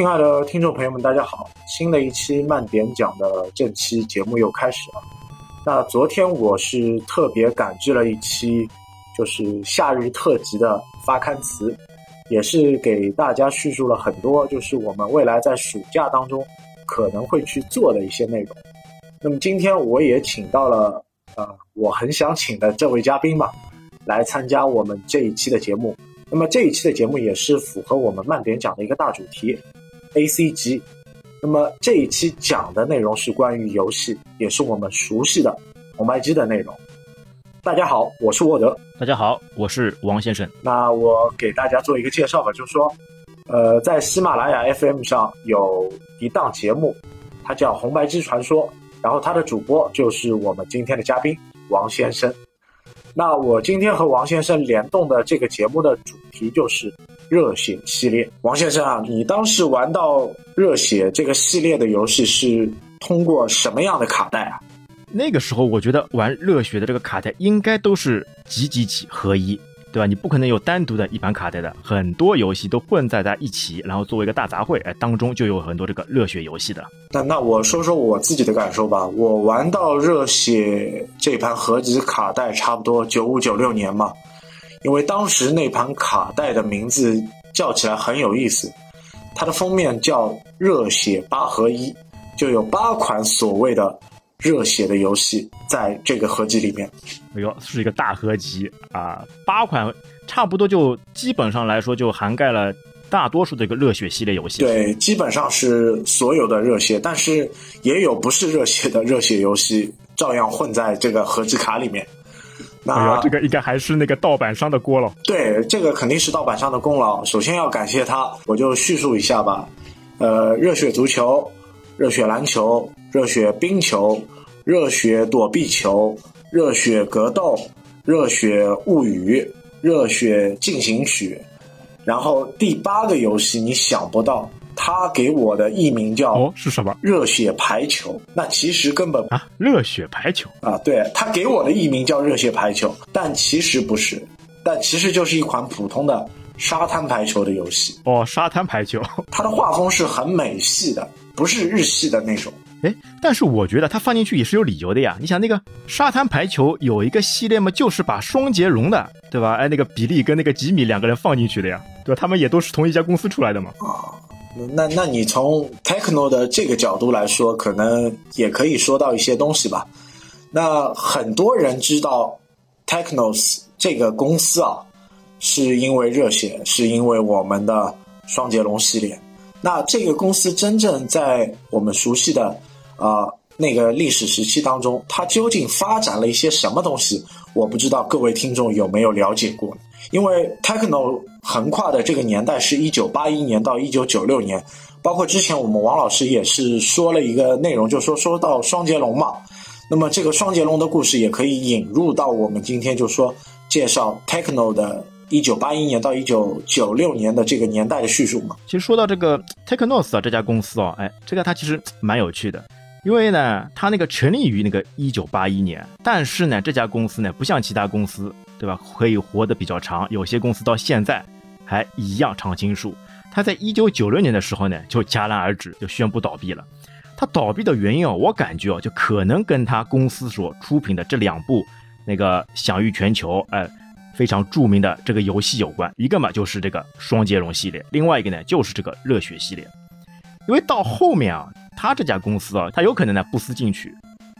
亲爱的听众朋友们，大家好！新的一期慢点讲的正期节目又开始了。那昨天我是特别赶制了一期，就是夏日特辑的发刊词，也是给大家叙述了很多，就是我们未来在暑假当中可能会去做的一些内容。那么今天我也请到了，呃，我很想请的这位嘉宾吧，来参加我们这一期的节目。那么这一期的节目也是符合我们慢点讲的一个大主题，A C G。那么这一期讲的内容是关于游戏，也是我们熟悉的红白机的内容。大家好，我是沃德。大家好，我是王先生。那我给大家做一个介绍吧，就是说，呃，在喜马拉雅 FM 上有一档节目，它叫《红白机传说》，然后它的主播就是我们今天的嘉宾王先生。那我今天和王先生联动的这个节目的主题就是热血系列。王先生啊，你当时玩到热血这个系列的游戏是通过什么样的卡带啊？那个时候我觉得玩热血的这个卡带应该都是几几几合一。对吧？你不可能有单独的一盘卡带的，很多游戏都混在在一起，然后作为一个大杂烩，哎，当中就有很多这个热血游戏的。那那我说说我自己的感受吧。我玩到热血这盘合集卡带，差不多九五九六年嘛，因为当时那盘卡带的名字叫起来很有意思，它的封面叫热血八合一，就有八款所谓的。热血的游戏在这个合集里面，哎呦，是一个大合集啊！八款差不多就基本上来说就涵盖了大多数的一个热血系列游戏。对，基本上是所有的热血，但是也有不是热血的热血游戏照样混在这个合集卡里面。那这个应该还是那个盗版商的锅了。对，这个肯定是盗版商的功劳。首先要感谢他，我就叙述一下吧。呃，热血足球。热血篮球、热血冰球、热血躲避球、热血格斗、热血物语、热血进行曲，然后第八个游戏你想不到，他给我的艺名叫哦是什么？热血排球。那其实根本啊，热血排球啊，对他给我的艺名叫热血排球，但其实不是，但其实就是一款普通的沙滩排球的游戏。哦，沙滩排球，它的画风是很美系的。不是日系的那种，哎，但是我觉得它放进去也是有理由的呀。你想那个沙滩排球有一个系列嘛，就是把双截龙的，对吧？哎，那个比利跟那个吉米两个人放进去的呀，对吧？他们也都是同一家公司出来的嘛。啊，那那你从 Techno 的这个角度来说，可能也可以说到一些东西吧。那很多人知道 Technos 这个公司啊，是因为热血，是因为我们的双截龙系列。那这个公司真正在我们熟悉的，啊那个历史时期当中，它究竟发展了一些什么东西？我不知道各位听众有没有了解过。因为 Techno 横跨的这个年代是一九八一年到一九九六年，包括之前我们王老师也是说了一个内容，就说说到双截龙嘛。那么这个双截龙的故事也可以引入到我们今天就说介绍 Techno 的。一九八一年到一九九六年的这个年代的叙述嘛，其实说到这个 Technos 啊，这家公司哦，哎，这个它其实蛮有趣的，因为呢，它那个成立于那个一九八一年，但是呢，这家公司呢，不像其他公司，对吧？可以活得比较长，有些公司到现在还一样常青树。它在一九九六年的时候呢，就戛然而止，就宣布倒闭了。他倒闭的原因啊，我感觉哦，就可能跟他公司所出品的这两部那个享誉全球，哎。非常著名的这个游戏有关，一个嘛就是这个双截龙系列，另外一个呢就是这个热血系列。因为到后面啊，他这家公司啊，他有可能呢不思进取，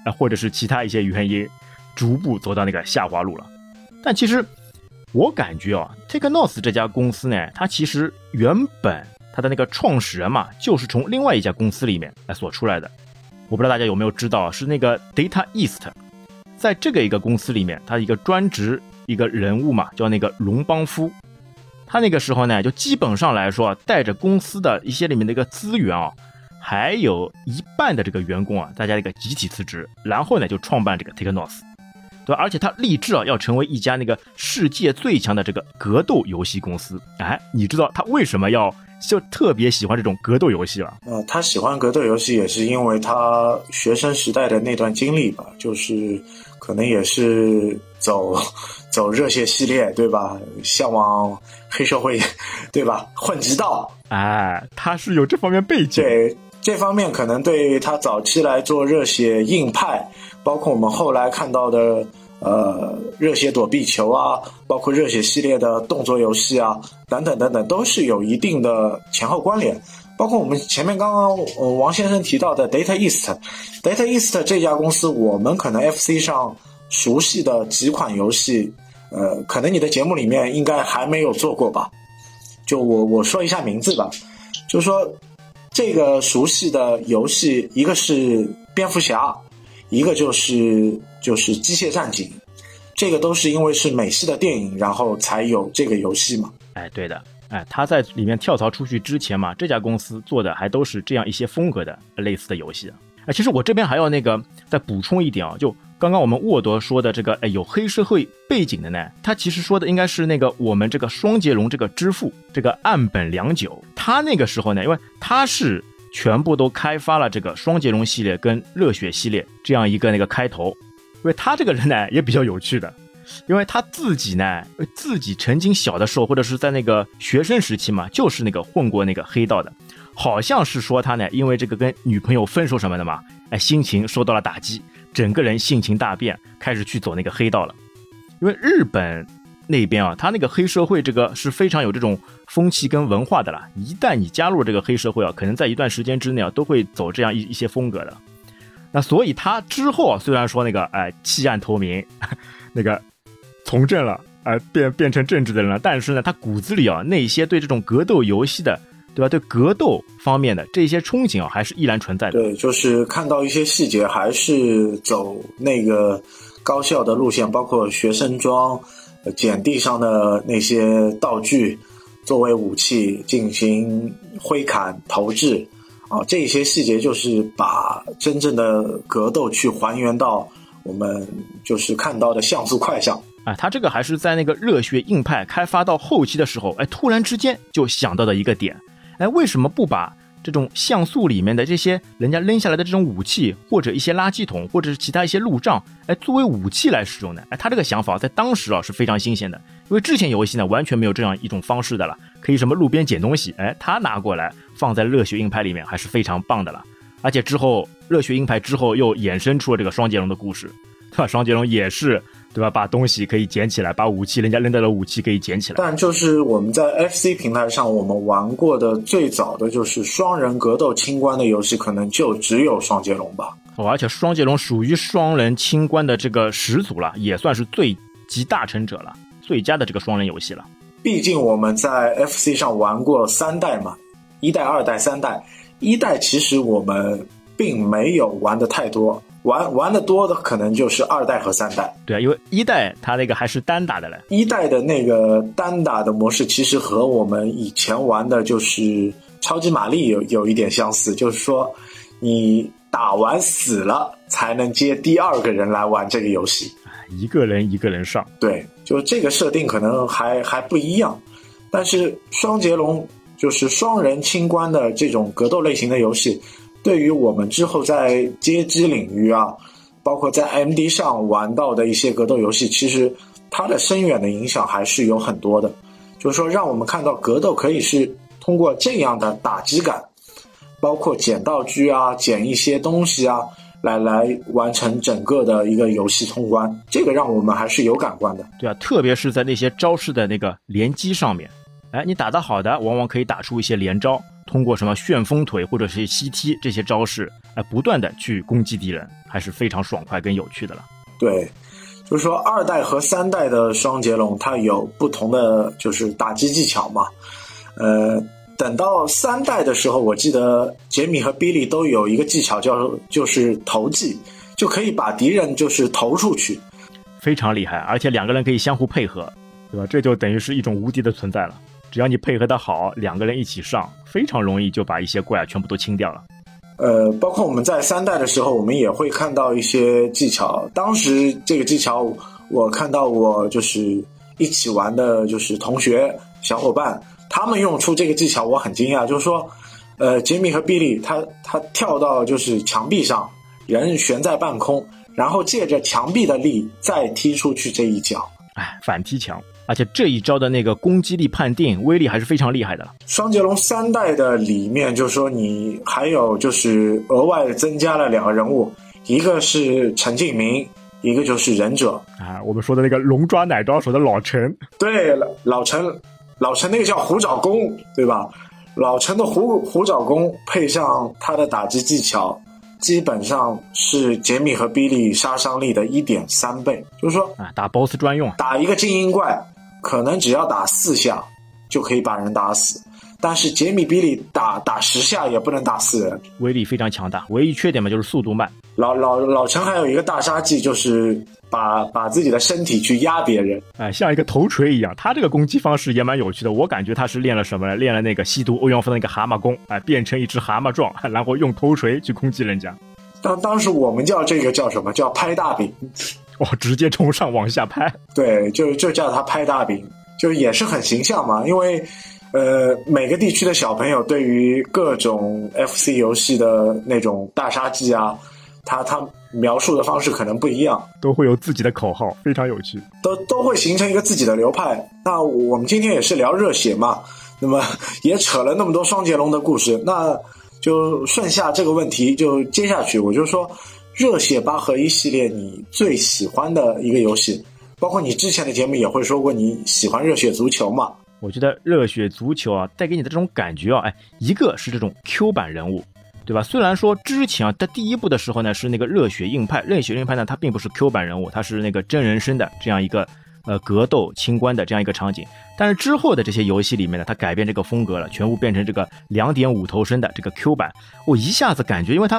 啊，或者是其他一些原因，逐步走到那个下滑路了。但其实我感觉啊，Technos 这家公司呢，它其实原本它的那个创始人嘛，就是从另外一家公司里面来所出来的。我不知道大家有没有知道，是那个 Data East，在这个一个公司里面，它一个专职。一个人物嘛，叫那个龙邦夫，他那个时候呢，就基本上来说，带着公司的一些里面的一个资源啊，还有一半的这个员工啊，大家一个集体辞职，然后呢，就创办这个 Technos，对对吧？而且他立志啊要成为一家那个世界最强的这个格斗游戏公司。哎，你知道他为什么要就特别喜欢这种格斗游戏了？呃，他喜欢格斗游戏也是因为他学生时代的那段经历吧，就是可能也是走走热血系列，对吧？向往黑社会，对吧？混直道，哎，他是有这方面背景。对。这方面可能对他早期来做热血硬派，包括我们后来看到的呃热血躲避球啊，包括热血系列的动作游戏啊，等等等等，都是有一定的前后关联。包括我们前面刚刚王先生提到的 Data East，Data East 这家公司，我们可能 FC 上熟悉的几款游戏，呃，可能你的节目里面应该还没有做过吧？就我我说一下名字吧，就是说。这个熟悉的游戏，一个是蝙蝠侠，一个就是就是机械战警，这个都是因为是美系的电影，然后才有这个游戏嘛。哎，对的，哎，他在里面跳槽出去之前嘛，这家公司做的还都是这样一些风格的类似的游戏。哎，其实我这边还要那个再补充一点啊，就。刚刚我们沃德说的这个，哎，有黑社会背景的呢，他其实说的应该是那个我们这个双截龙这个之父，这个岸本良久。他那个时候呢，因为他是全部都开发了这个双截龙系列跟热血系列这样一个那个开头。因为他这个人呢也比较有趣的，因为他自己呢自己曾经小的时候或者是在那个学生时期嘛，就是那个混过那个黑道的，好像是说他呢因为这个跟女朋友分手什么的嘛，哎，心情受到了打击。整个人性情大变，开始去走那个黑道了。因为日本那边啊，他那个黑社会这个是非常有这种风气跟文化的啦。一旦你加入这个黑社会啊，可能在一段时间之内啊，都会走这样一一些风格的。那所以他之后啊，虽然说那个哎弃暗投明，那个从政了，哎变变成政治的人了，但是呢，他骨子里啊那些对这种格斗游戏的。对吧？对格斗方面的这些憧憬啊，还是依然存在的。对，就是看到一些细节，还是走那个高校的路线，包括学生装、捡地上的那些道具作为武器进行挥砍投掷啊，这些细节就是把真正的格斗去还原到我们就是看到的像素块上。啊，他这个还是在那个热血硬派开发到后期的时候，哎，突然之间就想到的一个点。哎，为什么不把这种像素里面的这些人家扔下来的这种武器，或者一些垃圾桶，或者是其他一些路障，哎，作为武器来使用的？哎，他这个想法在当时啊是非常新鲜的，因为之前游戏呢完全没有这样一种方式的了，可以什么路边捡东西，哎，他拿过来放在热血硬派里面还是非常棒的了。而且之后热血硬派之后又衍生出了这个双截龙的故事，对吧？双截龙也是。对吧？把东西可以捡起来，把武器人家扔掉的武器可以捡起来。但就是我们在 FC 平台上，我们玩过的最早的就是双人格斗清关的游戏，可能就只有双截龙吧。哦，而且双截龙属于双人清关的这个始祖了，也算是最集大成者了，最佳的这个双人游戏了。毕竟我们在 FC 上玩过三代嘛，一代、二代、三代。一代其实我们并没有玩的太多。玩玩的多的可能就是二代和三代，对啊，因为一代它那个还是单打的嘞。一代的那个单打的模式其实和我们以前玩的就是超级玛丽有有一点相似，就是说你打完死了才能接第二个人来玩这个游戏，一个人一个人上。对，就这个设定可能还还不一样，但是双截龙就是双人清关的这种格斗类型的游戏。对于我们之后在街机领域啊，包括在 M D 上玩到的一些格斗游戏，其实它的深远的影响还是有很多的。就是说，让我们看到格斗可以是通过这样的打击感，包括捡道具啊、捡一些东西啊，来来完成整个的一个游戏通关。这个让我们还是有感官的。对啊，特别是在那些招式的那个连击上面，哎，你打得好的，往往可以打出一些连招。通过什么旋风腿或者是吸踢这些招式，哎，不断的去攻击敌人，还是非常爽快跟有趣的了。对，就是说二代和三代的双截龙，它有不同的就是打击技巧嘛。呃，等到三代的时候，我记得杰米和比利都有一个技巧叫就是投技，就可以把敌人就是投出去，非常厉害，而且两个人可以相互配合，对吧？这就等于是一种无敌的存在了。只要你配合的好，两个人一起上，非常容易就把一些怪全部都清掉了。呃，包括我们在三代的时候，我们也会看到一些技巧。当时这个技巧，我看到我就是一起玩的，就是同学小伙伴，他们用出这个技巧，我很惊讶。就是说，呃，杰米和比利他他跳到就是墙壁上，人悬在半空，然后借着墙壁的力再踢出去这一脚。哎，反踢墙。而且这一招的那个攻击力判定威力还是非常厉害的了。双截龙三代的里面，就是说你还有就是额外增加了两个人物，一个是陈敬明，一个就是忍者啊。我们说的那个龙抓奶抓手的老陈，对，老陈，老陈那个叫虎爪功，对吧？老陈的虎虎爪功配上他的打击技巧，基本上是杰米和比利杀伤力的一点三倍。就是说啊，打 BOSS 专用，打一个精英怪。可能只要打四下就可以把人打死，但是杰米比利打打十下也不能打死人，威力非常强大。唯一缺点嘛就是速度慢。老老老陈还有一个大杀技，就是把把自己的身体去压别人，哎，像一个头锤一样。他这个攻击方式也蛮有趣的，我感觉他是练了什么呢？练了那个吸毒欧阳锋的那个蛤蟆功，哎，变成一只蛤蟆状，然后用头锤去攻击人家。当当时我们叫这个叫什么叫拍大饼？哦，直接从上往下拍。对，就就叫他拍大饼。就也是很形象嘛，因为，呃，每个地区的小朋友对于各种 FC 游戏的那种大杀技啊，他他描述的方式可能不一样，都会有自己的口号，非常有趣，都都会形成一个自己的流派。那我们今天也是聊热血嘛，那么 也扯了那么多双截龙的故事，那就顺下这个问题就接下去，我就说，热血八合一系列你最喜欢的一个游戏。包括你之前的节目也会说过你喜欢热血足球嘛？我觉得热血足球啊，带给你的这种感觉啊，哎，一个是这种 Q 版人物，对吧？虽然说之前啊，在第一部的时候呢是那个热血硬派，热血硬派呢它并不是 Q 版人物，它是那个真人生的这样一个呃格斗清关的这样一个场景。但是之后的这些游戏里面呢，它改变这个风格了，全部变成这个两点五头身的这个 Q 版。我一下子感觉，因为它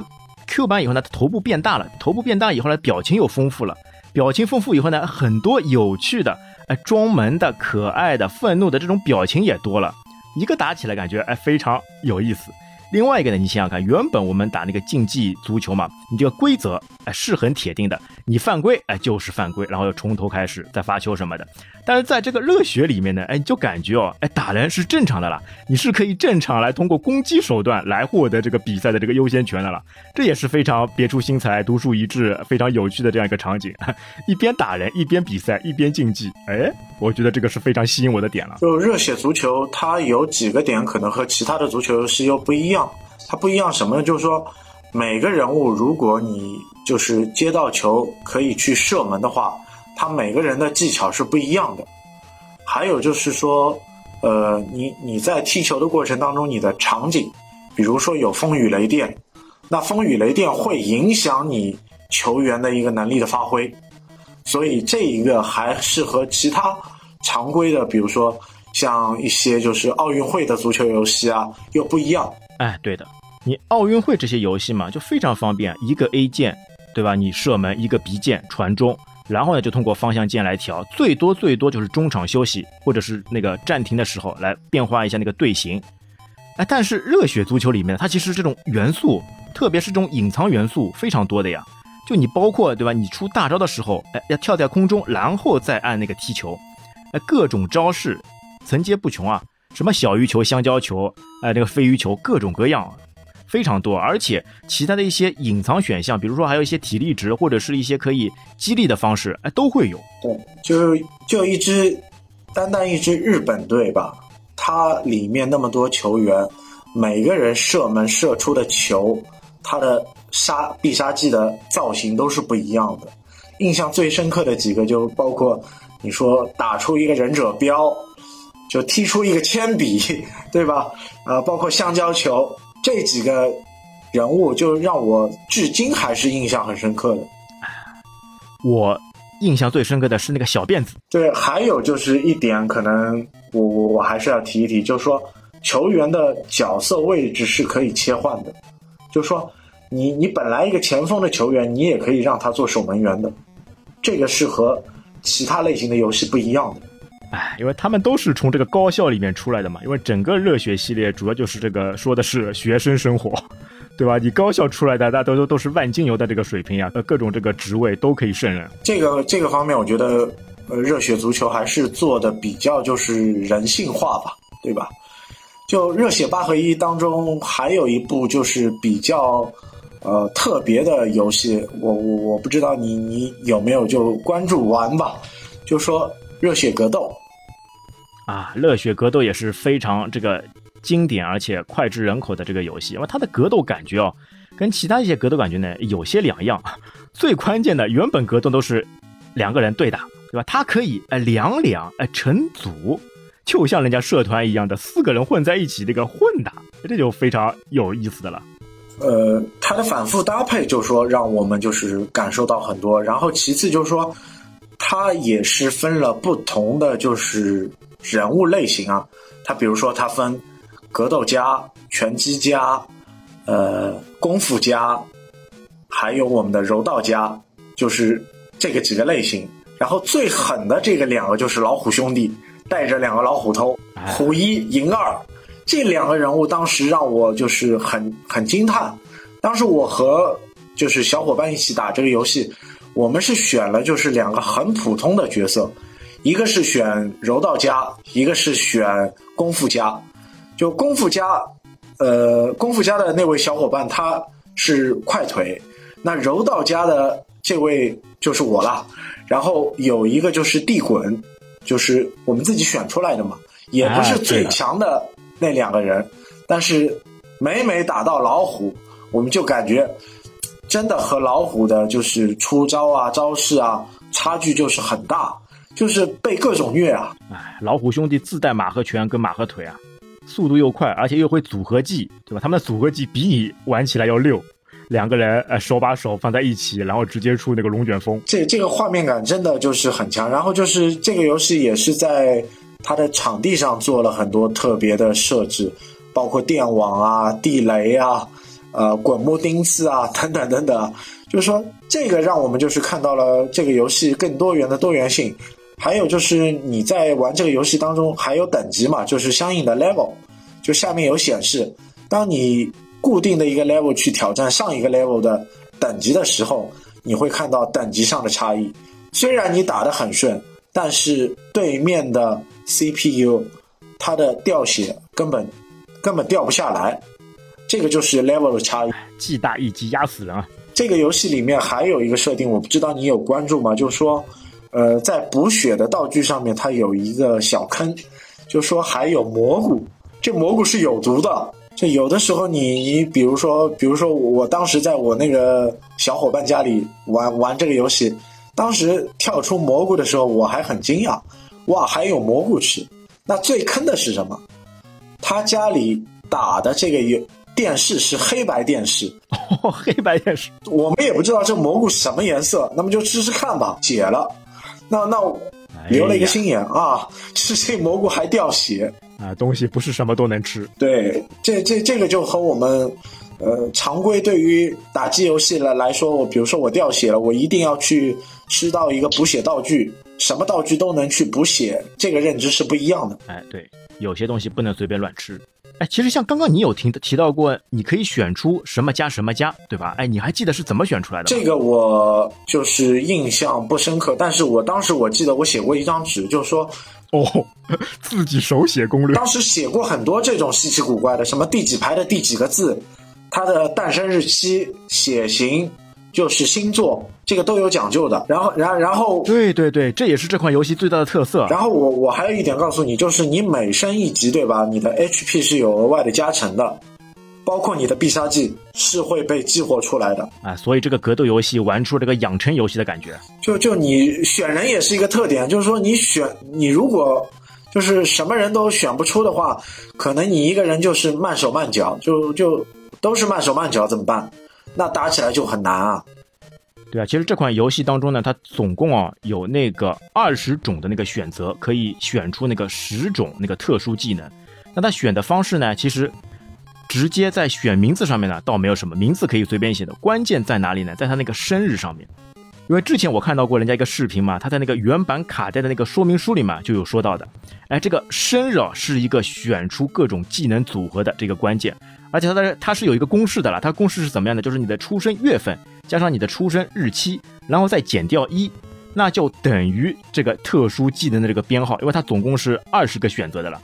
Q 版以后呢，它头部变大了，头部变大以后呢，表情又丰富了。表情丰富以后呢，很多有趣的、哎，装萌的、可爱的、愤怒的这种表情也多了，一个打起来感觉哎非常有意思。另外一个呢，你想想看，原本我们打那个竞技足球嘛，你这个规则哎是很铁定的，你犯规哎就是犯规，然后要从头开始再发球什么的。但是在这个热血里面呢，哎你就感觉哦，哎打人是正常的了，你是可以正常来通过攻击手段来获得这个比赛的这个优先权的了，这也是非常别出心裁、独树一帜、非常有趣的这样一个场景。一边打人一边比赛一边竞技，哎，我觉得这个是非常吸引我的点了。就热血足球，它有几个点可能和其他的足球游戏又不一样。它不一样什么呢？就是说，每个人物，如果你就是接到球可以去射门的话，他每个人的技巧是不一样的。还有就是说，呃，你你在踢球的过程当中，你的场景，比如说有风雨雷电，那风雨雷电会影响你球员的一个能力的发挥，所以这一个还是和其他常规的，比如说像一些就是奥运会的足球游戏啊，又不一样。哎，对的，你奥运会这些游戏嘛，就非常方便，一个 A 键，对吧？你射门，一个 B 键传中，然后呢，就通过方向键来调，最多最多就是中场休息或者是那个暂停的时候来变化一下那个队形。哎，但是热血足球里面，它其实这种元素，特别是这种隐藏元素非常多的呀。就你包括对吧？你出大招的时候，哎，要跳在空中，然后再按那个踢球，哎，各种招式层接不穷啊。什么小鱼球、香蕉球，哎，那个飞鱼球，各种各样，非常多。而且其他的一些隐藏选项，比如说还有一些体力值，或者是一些可以激励的方式，哎，都会有。对，就就一支单单一支日本队吧，它里面那么多球员，每个人射门射出的球，他的杀必杀技的造型都是不一样的。印象最深刻的几个，就包括你说打出一个忍者镖。就踢出一个铅笔，对吧？呃，包括橡胶球这几个人物，就让我至今还是印象很深刻的。我印象最深刻的是那个小辫子。对，还有就是一点，可能我我我还是要提一提，就是说球员的角色位置是可以切换的，就是说你你本来一个前锋的球员，你也可以让他做守门员的，这个是和其他类型的游戏不一样的。哎，因为他们都是从这个高校里面出来的嘛，因为整个热血系列主要就是这个说的是学生生活，对吧？你高校出来的，大家都都都是万金油的这个水平呀，各种这个职位都可以胜任。这个这个方面，我觉得呃，热血足球还是做的比较就是人性化吧，对吧？就热血八合一当中还有一部就是比较呃特别的游戏，我我我不知道你你有没有就关注玩吧，就说热血格斗。啊，热血格斗也是非常这个经典而且脍炙人口的这个游戏，因为它的格斗感觉哦，跟其他一些格斗感觉呢有些两样。最关键的，原本格斗都是两个人对打，对吧？它可以呃两两呃成组，就像人家社团一样的四个人混在一起这个混打，这就非常有意思的了。呃，它的反复搭配就是说让我们就是感受到很多，然后其次就是说，它也是分了不同的就是。人物类型啊，它比如说它分格斗家、拳击家、呃功夫家，还有我们的柔道家，就是这个几个类型。然后最狠的这个两个就是老虎兄弟，带着两个老虎头，虎一、银二，这两个人物当时让我就是很很惊叹。当时我和就是小伙伴一起打这个游戏，我们是选了就是两个很普通的角色。一个是选柔道家，一个是选功夫家。就功夫家，呃，功夫家的那位小伙伴他是快腿，那柔道家的这位就是我了。然后有一个就是地滚，就是我们自己选出来的嘛，也不是最强的那两个人。但是每每打到老虎，我们就感觉真的和老虎的就是出招啊、招式啊，差距就是很大。就是被各种虐啊！哎，老虎兄弟自带马和拳跟马和腿啊，速度又快，而且又会组合技，对吧？他们的组合技比你玩起来要溜。两个人呃手把手放在一起，然后直接出那个龙卷风，这这个画面感真的就是很强。然后就是这个游戏也是在它的场地上做了很多特别的设置，包括电网啊、地雷啊、呃滚木钉刺啊等等等等。就是说，这个让我们就是看到了这个游戏更多元的多元性。还有就是你在玩这个游戏当中还有等级嘛，就是相应的 level，就下面有显示，当你固定的一个 level 去挑战上一个 level 的等级的时候，你会看到等级上的差异。虽然你打得很顺，但是对面的 CPU 它的掉血根本根本掉不下来，这个就是 level 的差异。技大一击压死人啊！这个游戏里面还有一个设定，我不知道你有关注吗？就是说。呃，在补血的道具上面，它有一个小坑，就说还有蘑菇，这蘑菇是有毒的。就有的时候，你你比如说，比如说我当时在我那个小伙伴家里玩玩这个游戏，当时跳出蘑菇的时候，我还很惊讶，哇，还有蘑菇吃。那最坑的是什么？他家里打的这个有电视是黑白电视，黑白电视，我们也不知道这蘑菇什么颜色，那么就试试看吧，解了。那那留了一个心眼啊，吃这蘑菇还掉血啊！东西不是什么都能吃。对，这这这个就和我们呃常规对于打击游戏来来说，我比如说我掉血了，我一定要去吃到一个补血道具，什么道具都能去补血，这个认知是不一样的。哎，对，有些东西不能随便乱吃。哎，其实像刚刚你有提提到过，你可以选出什么加什么加，对吧？哎，你还记得是怎么选出来的？这个我就是印象不深刻，但是我当时我记得我写过一张纸，就是说，哦，自己手写攻略。当时写过很多这种稀奇古怪的，什么第几排的第几个字，它的诞生日期、血型。就是星座，这个都有讲究的。然后，然然后，对对对，这也是这款游戏最大的特色。然后我我还有一点告诉你，就是你每升一级，对吧？你的 HP 是有额外的加成的，包括你的必杀技是会被激活出来的。啊，所以这个格斗游戏玩出这个养成游戏的感觉。就就你选人也是一个特点，就是说你选你如果就是什么人都选不出的话，可能你一个人就是慢手慢脚，就就都是慢手慢脚，怎么办？那打起来就很难啊，对啊，其实这款游戏当中呢，它总共啊有那个二十种的那个选择，可以选出那个十种那个特殊技能。那它选的方式呢，其实直接在选名字上面呢，倒没有什么名字可以随便写的。关键在哪里呢？在它那个生日上面，因为之前我看到过人家一个视频嘛，他在那个原版卡带的那个说明书里嘛就有说到的，哎，这个生日啊是一个选出各种技能组合的这个关键，而且它的它是有一个公式的了，它公式是怎么样的？就是你的出生月份加上你的出生日期，然后再减掉一，那就等于这个特殊技能的这个编号，因为它总共是二十个选择的了。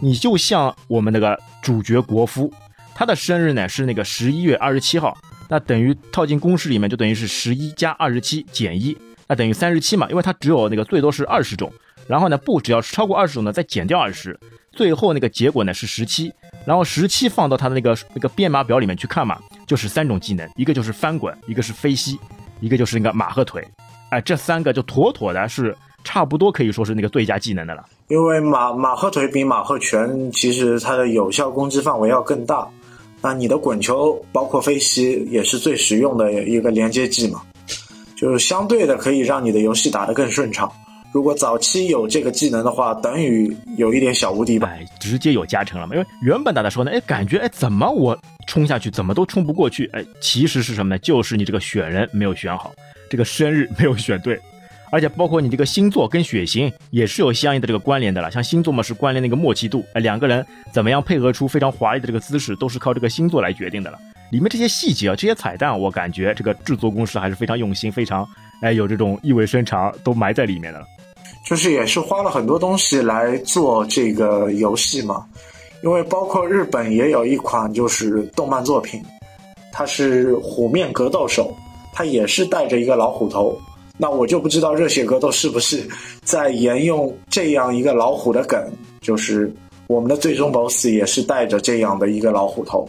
你就像我们那个主角国夫，他的生日呢是那个十一月二十七号。那等于套进公式里面，就等于是十一加二十七减一，那等于三十七嘛？因为它只有那个最多是二十种，然后呢，不只要是超过二十种呢，再减掉二十，最后那个结果呢是十七，然后十七放到它的那个那个编码表里面去看嘛，就是三种技能，一个就是翻滚，一个是飞膝，一个就是那个马赫腿，哎，这三个就妥妥的是差不多可以说是那个最佳技能的了。因为马马赫腿比马赫拳其实它的有效攻击范围要更大。那你的滚球包括飞膝也是最实用的一个连接技嘛，就是相对的可以让你的游戏打得更顺畅。如果早期有这个技能的话，等于有一点小无敌吧，直接有加成了嘛。因为原本打的时候呢，哎，感觉哎怎么我冲下去怎么都冲不过去，哎，其实是什么呢？就是你这个选人没有选好，这个生日没有选对。而且包括你这个星座跟血型也是有相应的这个关联的了，像星座嘛是关联那个默契度，哎，两个人怎么样配合出非常华丽的这个姿势，都是靠这个星座来决定的了。里面这些细节啊，这些彩蛋，我感觉这个制作公司还是非常用心，非常哎有这种意味深长，都埋在里面的了。就是也是花了很多东西来做这个游戏嘛，因为包括日本也有一款就是动漫作品，它是虎面格斗手，它也是带着一个老虎头。那我就不知道热血格斗是不是 在沿用这样一个老虎的梗，就是我们的最终 BOSS 也是带着这样的一个老虎头，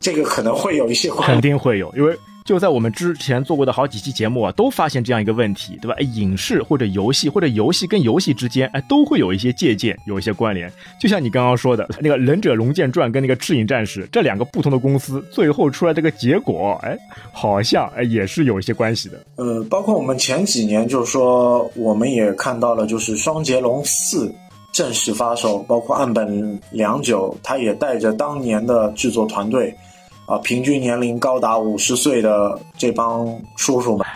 这个可能会有一些肯定会有，因为。就在我们之前做过的好几期节目啊，都发现这样一个问题，对吧？哎影视或者游戏，或者游戏跟游戏之间，哎，都会有一些借鉴，有一些关联。就像你刚刚说的那个《忍者龙剑传》跟那个《赤影战士》这两个不同的公司，最后出来这个结果，哎，好像哎也是有一些关系的。呃，包括我们前几年，就是说我们也看到了，就是《双截龙四》正式发售，包括岸本良久，他也带着当年的制作团队。啊，平均年龄高达五十岁的这帮叔叔们，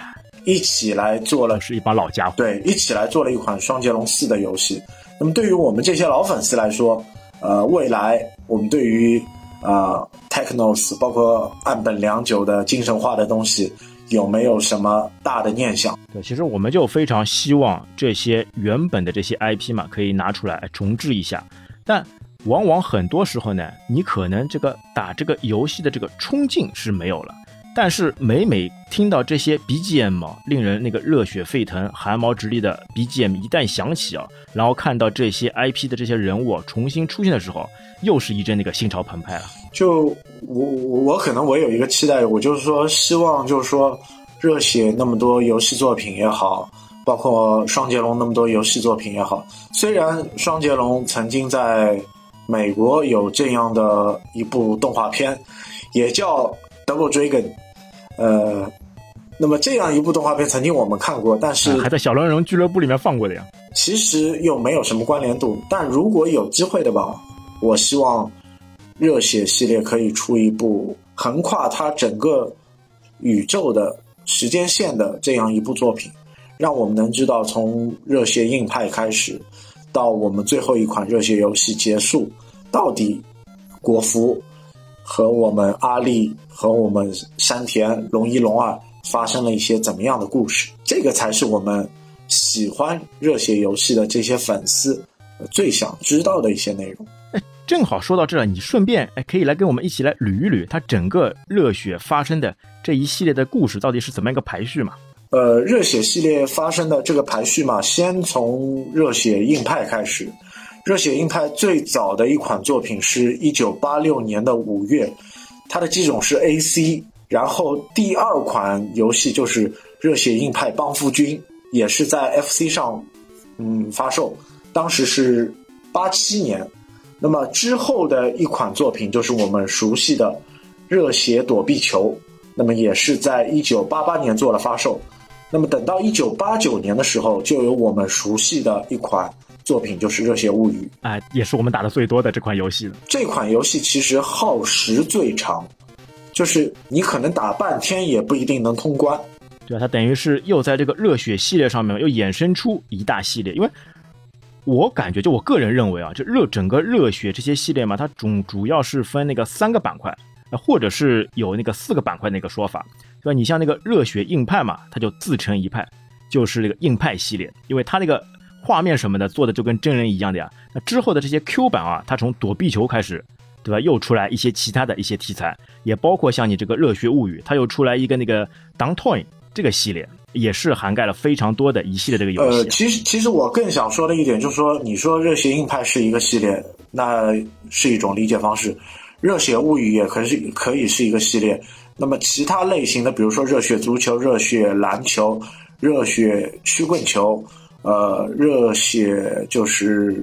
一起来做了，是一帮老家伙。对，一起来做了一款《双截龙四》的游戏。那么对于我们这些老粉丝来说，呃，未来我们对于啊 Technos，包括岸本良久的精神化的东西，有没有什么大的念想？对，其实我们就非常希望这些原本的这些 IP 嘛，可以拿出来重置一下，但。往往很多时候呢，你可能这个打这个游戏的这个冲劲是没有了，但是每每听到这些 BGM 令人那个热血沸腾、汗毛直立的 BGM 一旦响起啊，然后看到这些 IP 的这些人物重新出现的时候，又是一阵那个心潮澎湃了。就我我我可能我有一个期待，我就是说希望就是说热血那么多游戏作品也好，包括双截龙那么多游戏作品也好，虽然双截龙曾经在美国有这样的一部动画片，也叫《Double Dragon》。呃，那么这样一部动画片曾经我们看过，但是还在小狼人俱乐部里面放过的呀。其实又没有什么关联度。但如果有机会的吧，我希望热血系列可以出一部横跨它整个宇宙的时间线的这样一部作品，让我们能知道从热血硬派开始。到我们最后一款热血游戏结束，到底国服和我们阿力和我们山田龙一龙二发生了一些怎么样的故事？这个才是我们喜欢热血游戏的这些粉丝最想知道的一些内容。哎，正好说到这，你顺便哎可以来跟我们一起来捋一捋它整个热血发生的这一系列的故事到底是怎么样一个排序嘛？呃，热血系列发生的这个排序嘛，先从热血硬派开始。热血硬派最早的一款作品是一九八六年的五月，它的机种是 AC。然后第二款游戏就是热血硬派帮夫君，也是在 FC 上嗯发售，当时是八七年。那么之后的一款作品就是我们熟悉的热血躲避球，那么也是在一九八八年做了发售。那么等到一九八九年的时候，就有我们熟悉的一款作品，就是《热血物语》哎，也是我们打的最多的这款游戏了。这款游戏其实耗时最长，就是你可能打半天也不一定能通关。对啊？它等于是又在这个热血系列上面又衍生出一大系列，因为我感觉就我个人认为啊，就热整个热血这些系列嘛，它主主要是分那个三个板块，或者是有那个四个板块那个说法，对吧？你像那个热血硬派嘛，它就自成一派，就是那个硬派系列，因为它那个画面什么的做的就跟真人一样的呀。那之后的这些 Q 版啊，它从躲避球开始，对吧？又出来一些其他的一些题材，也包括像你这个热血物语，它又出来一个那个 Downtown 这个系列。也是涵盖了非常多的一系列这个游戏。呃，其实其实我更想说的一点就是说，你说热血硬派是一个系列，那是一种理解方式；热血物语也可是可以是一个系列。那么其他类型的，比如说热血足球、热血篮球、热血曲棍球，呃，热血就是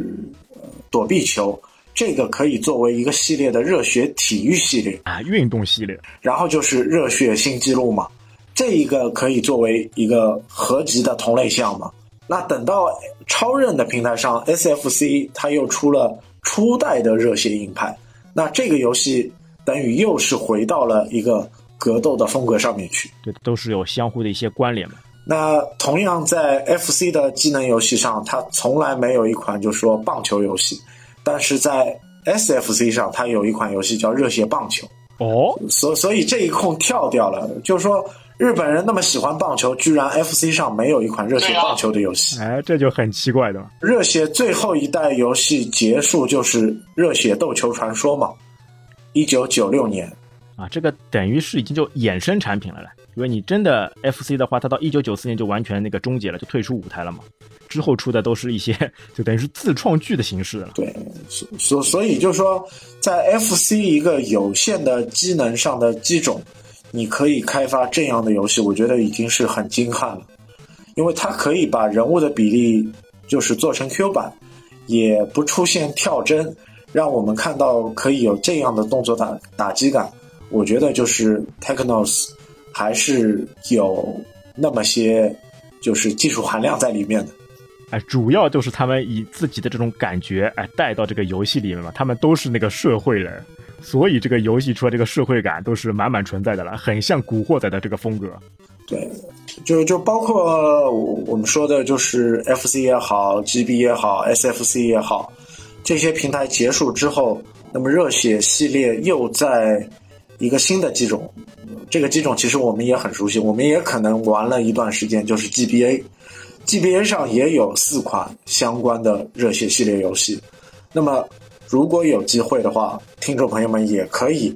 躲避球，这个可以作为一个系列的热血体育系列啊，运动系列。然后就是热血新纪录嘛。这一个可以作为一个合集的同类项嘛？那等到超任的平台上，SFC 它又出了初代的热血硬派，那这个游戏等于又是回到了一个格斗的风格上面去。对，都是有相互的一些关联嘛。那同样在 FC 的技能游戏上，它从来没有一款就说棒球游戏，但是在 SFC 上，它有一款游戏叫热血棒球。哦，所所以这一空跳掉了，就是说。日本人那么喜欢棒球，居然 FC 上没有一款热血棒球的游戏，哎，这就很奇怪的。热血最后一代游戏结束就是热血斗球传说嘛，一九九六年，啊，这个等于是已经就衍生产品了嘞。因为你真的 FC 的话，它到一九九四年就完全那个终结了，就退出舞台了嘛。之后出的都是一些 就等于是自创剧的形式了。对，所所以就是说，在 FC 一个有限的机能上的机种。你可以开发这样的游戏，我觉得已经是很精悍了，因为它可以把人物的比例就是做成 Q 版，也不出现跳帧，让我们看到可以有这样的动作打打击感。我觉得就是 Technos 还是有那么些就是技术含量在里面的。哎，主要就是他们以自己的这种感觉哎带到这个游戏里面嘛，他们都是那个社会人。所以这个游戏出来这个社会感都是满满存在的了，很像古惑仔的这个风格。对，就就包括我们说的，就是 FC 也好，GB 也好，SFC 也好，这些平台结束之后，那么热血系列又在一个新的机种，这个机种其实我们也很熟悉，我们也可能玩了一段时间，就是 GBA，GBA 上也有四款相关的热血系列游戏，那么。如果有机会的话，听众朋友们也可以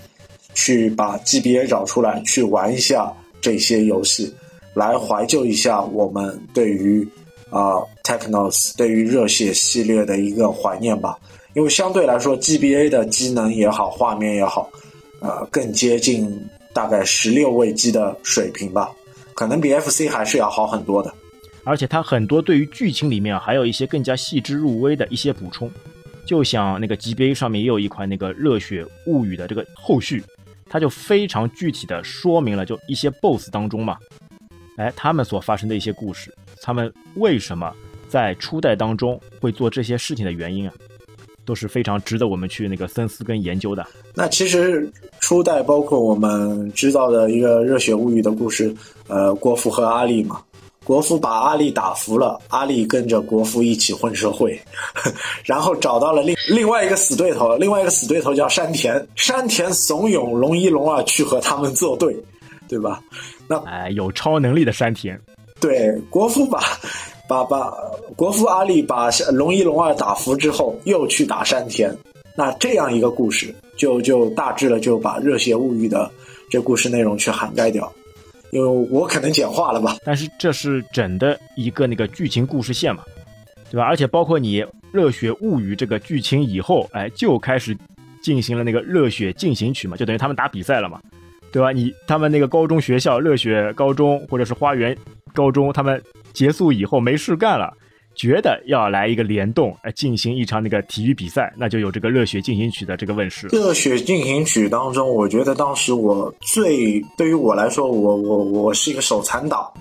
去把 GBA 找出来，去玩一下这些游戏，来怀旧一下我们对于啊 Technos 对于热血系列的一个怀念吧。因为相对来说，GBA 的机能也好，画面也好，呃，更接近大概十六位机的水平吧，可能比 FC 还是要好很多的。而且它很多对于剧情里面还有一些更加细致入微的一些补充。就像那个 GBA 上面也有一款那个《热血物语》的这个后续，它就非常具体的说明了就一些 BOSS 当中嘛，哎，他们所发生的一些故事，他们为什么在初代当中会做这些事情的原因啊，都是非常值得我们去那个深思跟研究的。那其实初代包括我们知道的一个《热血物语》的故事，呃，郭芙和阿丽嘛。国父把阿力打服了，阿力跟着国父一起混社会，然后找到了另另外一个死对头，另外一个死对头叫山田，山田怂恿龙一龙二去和他们作对，对吧？那哎，有超能力的山田，对，国父把把把国父阿力把龙一龙二打服之后，又去打山田，那这样一个故事，就就大致的就把热血物语的这故事内容去涵盖掉。有我可能简化了吧，但是这是整的一个那个剧情故事线嘛，对吧？而且包括你《热血物语》这个剧情以后，哎，就开始进行了那个热血进行曲嘛，就等于他们打比赛了嘛，对吧？你他们那个高中学校热血高中或者是花园高中，他们结束以后没事干了。觉得要来一个联动，来进行一场那个体育比赛，那就有这个《热血进行曲》的这个问世。《热血进行曲》当中，我觉得当时我最对于我来说，我我我是一个手残党，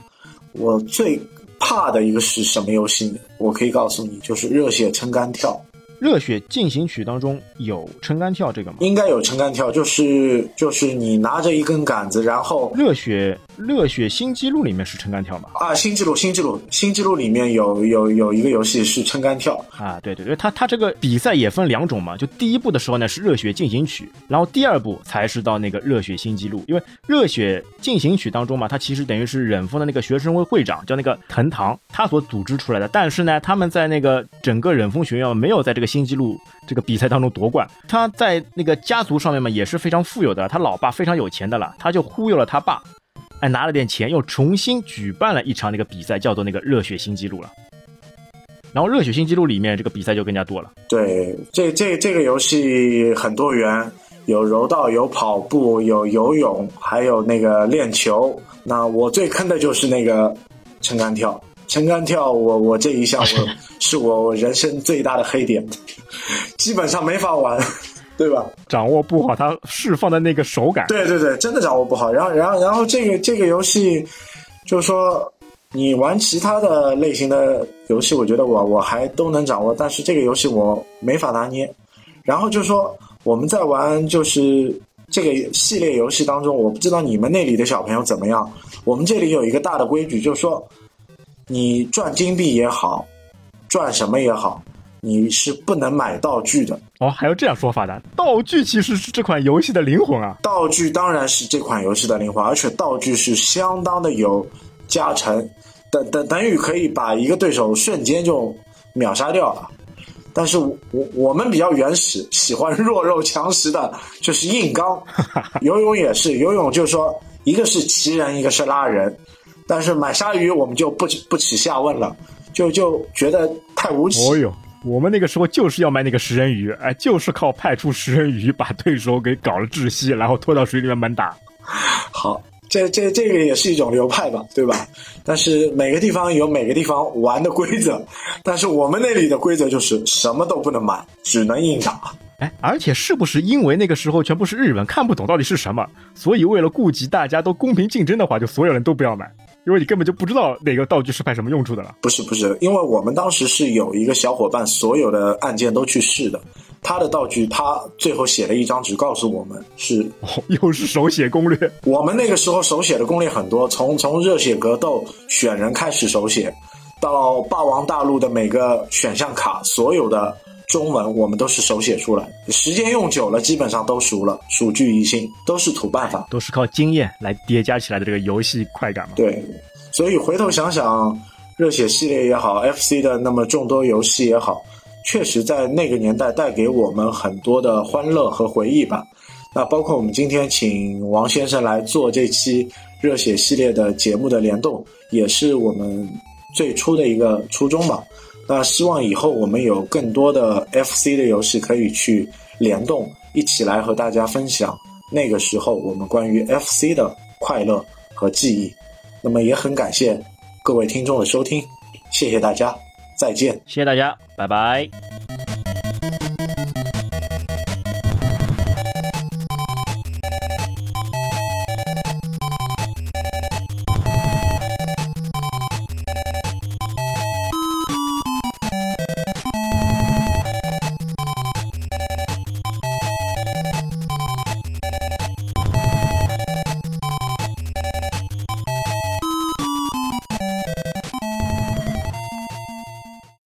我最怕的一个是什么游戏？我可以告诉你，就是《热血撑杆跳》。《热血进行曲》当中有撑杆跳这个吗？应该有撑杆跳，就是就是你拿着一根杆子，然后《热血热血新纪录里面是撑杆跳嘛？啊，新纪录，新纪录，新纪录里面有有有一个游戏是撑杆跳啊，对对对，它它这个比赛也分两种嘛，就第一步的时候呢是热血进行曲，然后第二步才是到那个热血新纪录，因为热血进行曲当中嘛，它其实等于是忍风的那个学生会会长叫那个藤堂，他所组织出来的，但是呢，他们在那个整个忍风学院没有在这个新纪录这个比赛当中夺冠，他在那个家族上面嘛也是非常富有的，他老爸非常有钱的了，他就忽悠了他爸。哎，拿了点钱，又重新举办了一场那个比赛，叫做那个热血新纪录了。然后热血新纪录里面这个比赛就更加多了。对，这这这个游戏很多元，有柔道，有跑步，有游泳，还有那个练球。那我最坑的就是那个撑杆跳，撑杆跳，我我这一项我 是我人生最大的黑点，基本上没法玩。对吧？掌握不好它释放的那个手感。对对对，真的掌握不好。然后，然后，然后这个这个游戏，就是说你玩其他的类型的游戏，我觉得我我还都能掌握，但是这个游戏我没法拿捏。然后就是说我们在玩就是这个系列游戏当中，我不知道你们那里的小朋友怎么样。我们这里有一个大的规矩，就是说你赚金币也好，赚什么也好。你是不能买道具的哦，还有这样说法的？道具其实是这款游戏的灵魂啊！道具当然是这款游戏的灵魂，而且道具是相当的有加成，等等等于可以把一个对手瞬间就秒杀掉了。但是我我们比较原始，喜欢 弱肉强食的，就是硬刚。游泳也是，游泳就是说一个是骑人，一个是拉人，但是买鲨鱼我们就不不起下问了，就就觉得太无耻。哦哟。我们那个时候就是要卖那个食人鱼，哎，就是靠派出食人鱼把对手给搞了窒息，然后拖到水里面猛打。好，这这这个也是一种流派吧，对吧？但是每个地方有每个地方玩的规则，但是我们那里的规则就是什么都不能买，只能硬打。哎，而且是不是因为那个时候全部是日本，看不懂到底是什么，所以为了顾及大家都公平竞争的话，就所有人都不要买。因为你根本就不知道哪个道具是派什么用处的了。不是不是，因为我们当时是有一个小伙伴，所有的按键都去试的，他的道具他最后写了一张纸告诉我们是，又是手写攻略。我们那个时候手写的攻略很多，从从热血格斗选人开始手写，到霸王大陆的每个选项卡，所有的中文我们都是手写出来。时间用久了，基本上都熟了，熟具一心，都是土办法，都是靠经验来叠加起来的这个游戏快感嘛。对。所以回头想想，热血系列也好，FC 的那么众多游戏也好，确实在那个年代带给我们很多的欢乐和回忆吧。那包括我们今天请王先生来做这期热血系列的节目的联动，也是我们最初的一个初衷吧。那希望以后我们有更多的 FC 的游戏可以去联动，一起来和大家分享那个时候我们关于 FC 的快乐和记忆。那么也很感谢各位听众的收听，谢谢大家，再见。谢谢大家，拜拜。